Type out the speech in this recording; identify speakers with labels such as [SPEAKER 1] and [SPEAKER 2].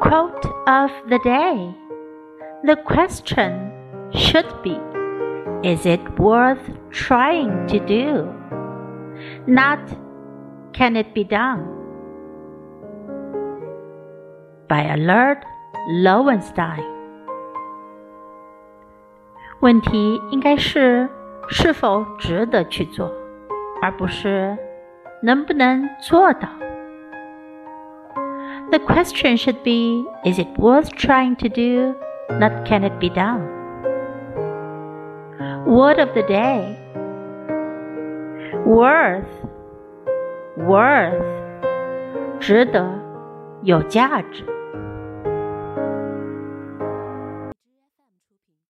[SPEAKER 1] Quote of the day The question should be Is it worth trying to do? Not Can it be done? By Allard Lowenstein。问题应该是是否值得去做，而不是能不能做到。The question should be Is it worth trying to do? Not can it be done? Word of the day Worth Worth 值得，有价值。